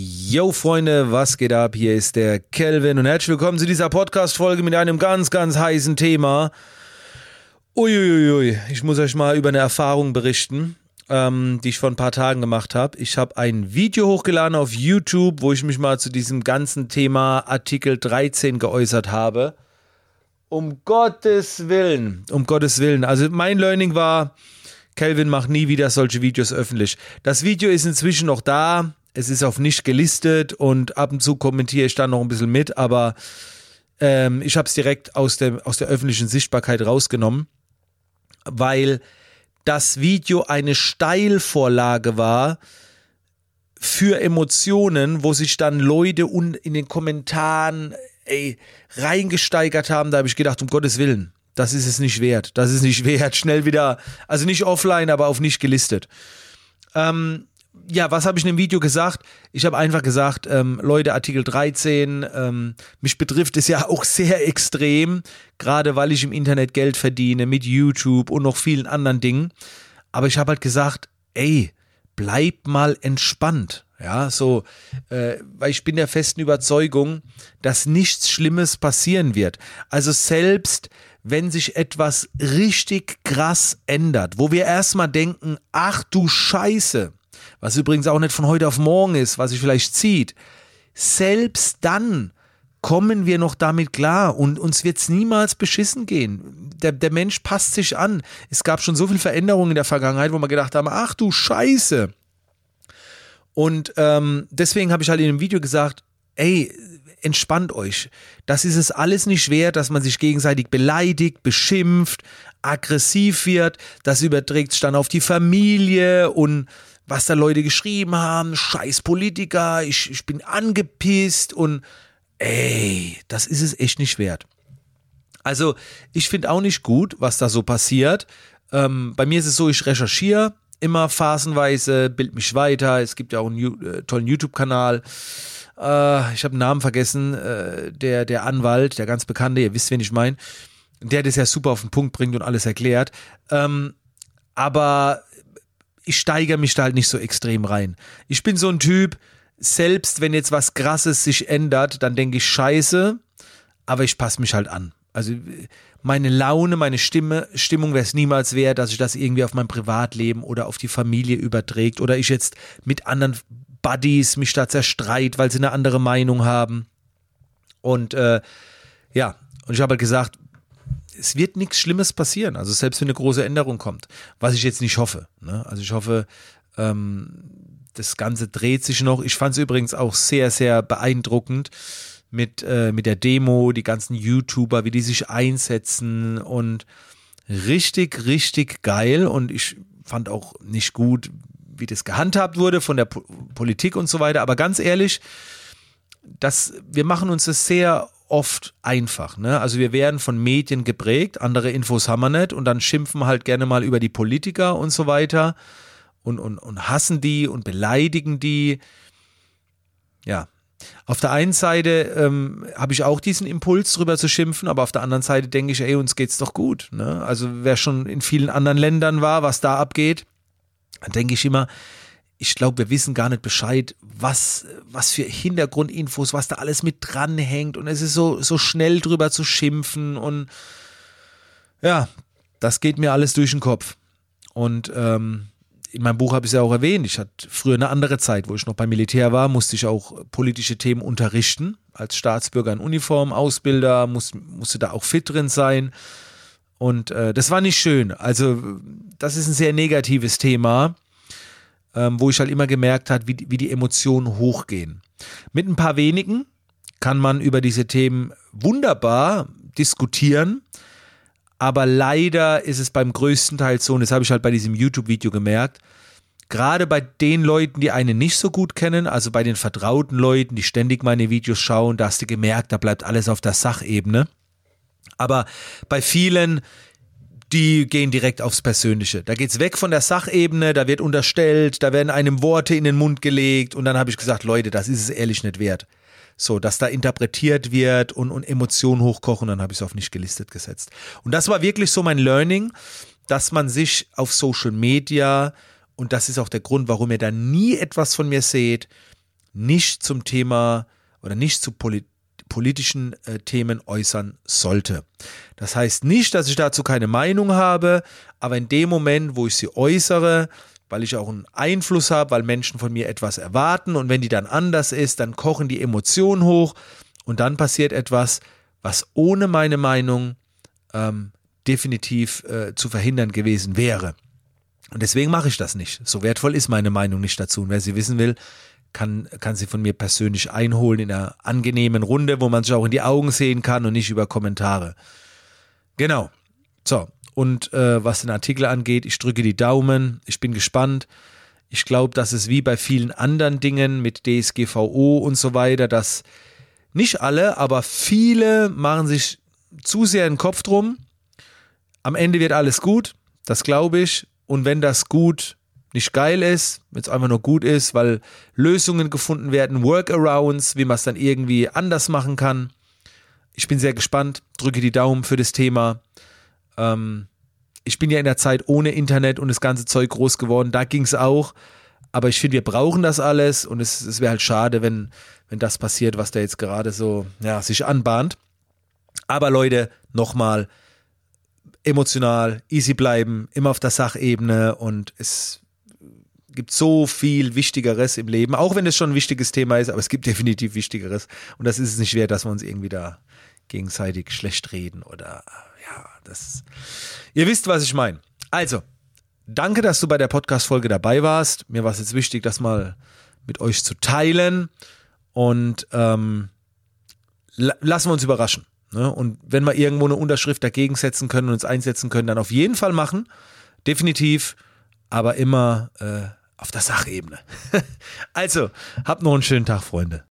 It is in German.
Yo Freunde, was geht ab? Hier ist der Kelvin und herzlich willkommen zu dieser Podcast-Folge mit einem ganz, ganz heißen Thema. Uiuiui, ich muss euch mal über eine Erfahrung berichten, ähm, die ich vor ein paar Tagen gemacht habe. Ich habe ein Video hochgeladen auf YouTube, wo ich mich mal zu diesem ganzen Thema Artikel 13 geäußert habe. Um Gottes Willen, um Gottes Willen. Also mein Learning war, Kelvin macht nie wieder solche Videos öffentlich. Das Video ist inzwischen noch da es ist auf nicht gelistet und ab und zu kommentiere ich dann noch ein bisschen mit, aber ähm, ich habe es direkt aus der, aus der öffentlichen Sichtbarkeit rausgenommen, weil das Video eine Steilvorlage war für Emotionen, wo sich dann Leute in den Kommentaren ey, reingesteigert haben. Da habe ich gedacht, um Gottes Willen, das ist es nicht wert. Das ist nicht wert. Schnell wieder, also nicht offline, aber auf nicht gelistet. Ähm, ja, was habe ich in dem Video gesagt? Ich habe einfach gesagt, ähm, Leute, Artikel 13, ähm, mich betrifft es ja auch sehr extrem, gerade weil ich im Internet Geld verdiene mit YouTube und noch vielen anderen Dingen. Aber ich habe halt gesagt, ey, bleib mal entspannt. Ja, so, äh, weil ich bin der festen Überzeugung, dass nichts Schlimmes passieren wird. Also selbst wenn sich etwas richtig krass ändert, wo wir erstmal denken, ach du Scheiße, was übrigens auch nicht von heute auf morgen ist, was sich vielleicht zieht, selbst dann kommen wir noch damit klar und uns wird es niemals beschissen gehen. Der, der Mensch passt sich an. Es gab schon so viel Veränderungen in der Vergangenheit, wo wir gedacht haben, ach du Scheiße. Und ähm, deswegen habe ich halt in dem Video gesagt, ey, entspannt euch. Das ist es alles nicht wert, dass man sich gegenseitig beleidigt, beschimpft, aggressiv wird. Das überträgt sich dann auf die Familie und was da Leute geschrieben haben, scheiß Politiker, ich, ich bin angepisst und ey, das ist es echt nicht wert. Also ich finde auch nicht gut, was da so passiert. Ähm, bei mir ist es so, ich recherchiere immer phasenweise, bild mich weiter. Es gibt ja auch einen äh, tollen YouTube-Kanal. Äh, ich habe den Namen vergessen, äh, der, der Anwalt, der ganz bekannte, ihr wisst, wen ich meine, der das ja super auf den Punkt bringt und alles erklärt. Ähm, aber ich steigere mich da halt nicht so extrem rein. Ich bin so ein Typ, selbst wenn jetzt was Krasses sich ändert, dann denke ich scheiße, aber ich passe mich halt an. Also meine Laune, meine Stimme, Stimmung wäre es niemals wert, dass ich das irgendwie auf mein Privatleben oder auf die Familie überträgt oder ich jetzt mit anderen Buddies mich da zerstreit, weil sie eine andere Meinung haben. Und äh, ja, und ich habe halt gesagt, es wird nichts Schlimmes passieren. Also selbst wenn eine große Änderung kommt, was ich jetzt nicht hoffe. Ne? Also ich hoffe, ähm, das Ganze dreht sich noch. Ich fand es übrigens auch sehr, sehr beeindruckend mit, äh, mit der Demo, die ganzen YouTuber, wie die sich einsetzen und richtig, richtig geil. Und ich fand auch nicht gut, wie das gehandhabt wurde von der po Politik und so weiter. Aber ganz ehrlich, das, wir machen uns das sehr oft einfach. Ne? Also wir werden von Medien geprägt, andere Infos haben wir nicht und dann schimpfen halt gerne mal über die Politiker und so weiter und, und, und hassen die und beleidigen die. Ja. Auf der einen Seite ähm, habe ich auch diesen Impuls drüber zu schimpfen, aber auf der anderen Seite denke ich, ey, uns geht's doch gut. Ne? Also wer schon in vielen anderen Ländern war, was da abgeht, dann denke ich immer, ich glaube, wir wissen gar nicht Bescheid, was, was für Hintergrundinfos, was da alles mit dranhängt. Und es ist so, so schnell drüber zu schimpfen. Und ja, das geht mir alles durch den Kopf. Und ähm, in meinem Buch habe ich es ja auch erwähnt. Ich hatte früher eine andere Zeit, wo ich noch beim Militär war, musste ich auch politische Themen unterrichten. Als Staatsbürger in Uniform, Ausbilder, muss, musste da auch fit drin sein. Und äh, das war nicht schön. Also, das ist ein sehr negatives Thema ähm, wo ich halt immer gemerkt habe, wie, wie die Emotionen hochgehen. Mit ein paar wenigen kann man über diese Themen wunderbar diskutieren, aber leider ist es beim größten Teil so, und das habe ich halt bei diesem YouTube-Video gemerkt, gerade bei den Leuten, die einen nicht so gut kennen, also bei den vertrauten Leuten, die ständig meine Videos schauen, da hast du gemerkt, da bleibt alles auf der Sachebene. Aber bei vielen die gehen direkt aufs Persönliche. Da geht's weg von der Sachebene, da wird unterstellt, da werden einem Worte in den Mund gelegt und dann habe ich gesagt, Leute, das ist es ehrlich nicht wert. So, dass da interpretiert wird und, und Emotionen hochkochen, dann habe ich es auf nicht gelistet gesetzt. Und das war wirklich so mein Learning, dass man sich auf Social Media, und das ist auch der Grund, warum ihr da nie etwas von mir seht, nicht zum Thema oder nicht zu Polit politischen äh, Themen äußern sollte. Das heißt nicht, dass ich dazu keine Meinung habe, aber in dem Moment, wo ich sie äußere, weil ich auch einen Einfluss habe, weil Menschen von mir etwas erwarten und wenn die dann anders ist, dann kochen die Emotionen hoch und dann passiert etwas, was ohne meine Meinung ähm, definitiv äh, zu verhindern gewesen wäre. Und deswegen mache ich das nicht. So wertvoll ist meine Meinung nicht dazu. Und wer sie wissen will, kann, kann sie von mir persönlich einholen in einer angenehmen Runde, wo man sich auch in die Augen sehen kann und nicht über Kommentare. Genau. So. Und äh, was den Artikel angeht, ich drücke die Daumen. Ich bin gespannt. Ich glaube, dass es wie bei vielen anderen Dingen mit DSGVO und so weiter, dass nicht alle, aber viele machen sich zu sehr den Kopf drum. Am Ende wird alles gut, das glaube ich. Und wenn das gut nicht geil ist, wenn es einfach nur gut ist, weil Lösungen gefunden werden, Workarounds, wie man es dann irgendwie anders machen kann. Ich bin sehr gespannt, drücke die Daumen für das Thema. Ähm, ich bin ja in der Zeit ohne Internet und das ganze Zeug groß geworden, da ging es auch. Aber ich finde, wir brauchen das alles und es, es wäre halt schade, wenn, wenn das passiert, was da jetzt gerade so ja, sich anbahnt. Aber Leute, nochmal, emotional, easy bleiben, immer auf der Sachebene und es gibt so viel Wichtigeres im Leben, auch wenn es schon ein wichtiges Thema ist, aber es gibt definitiv Wichtigeres. Und das ist es nicht wert, dass wir uns irgendwie da gegenseitig schlecht reden oder ja, das. Ihr wisst, was ich meine. Also, danke, dass du bei der Podcast-Folge dabei warst. Mir war es jetzt wichtig, das mal mit euch zu teilen. Und ähm, lassen wir uns überraschen. Ne? Und wenn wir irgendwo eine Unterschrift dagegen setzen können und uns einsetzen können, dann auf jeden Fall machen. Definitiv, aber immer äh, auf der Sachebene. also, habt noch einen schönen Tag, Freunde.